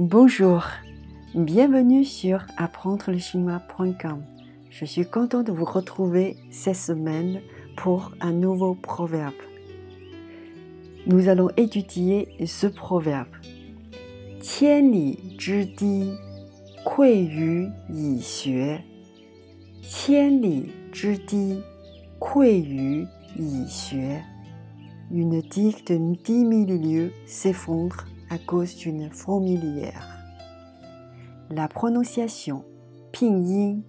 Bonjour, bienvenue sur apprendrelechinois.com. Je suis contente de vous retrouver cette semaine pour un nouveau proverbe. Nous allons étudier ce proverbe. Tian li zhi kui yu yi xue. Tian li zhi kui yu yi xue. Une digue de dix mille lieues s'effondre à cause d'une fourmilière. La prononciation pinyin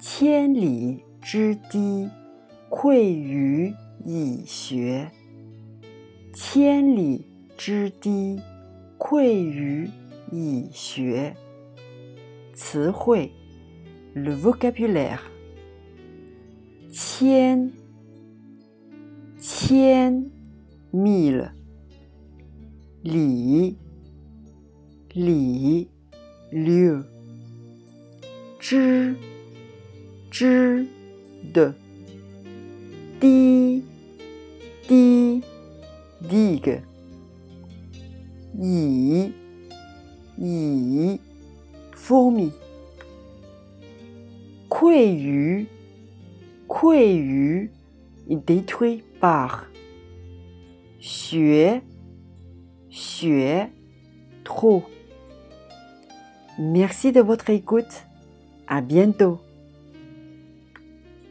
Tian Li Zhi Di Kui Yu Yi Xue Tian Li Zhi Di Kui Yu Yi Xue le vocabulaire Tian Tian mille 里里六之之的滴滴滴个以以 for me 溃于溃于 detruit par 学。Trop. Merci de votre écoute. À bientôt.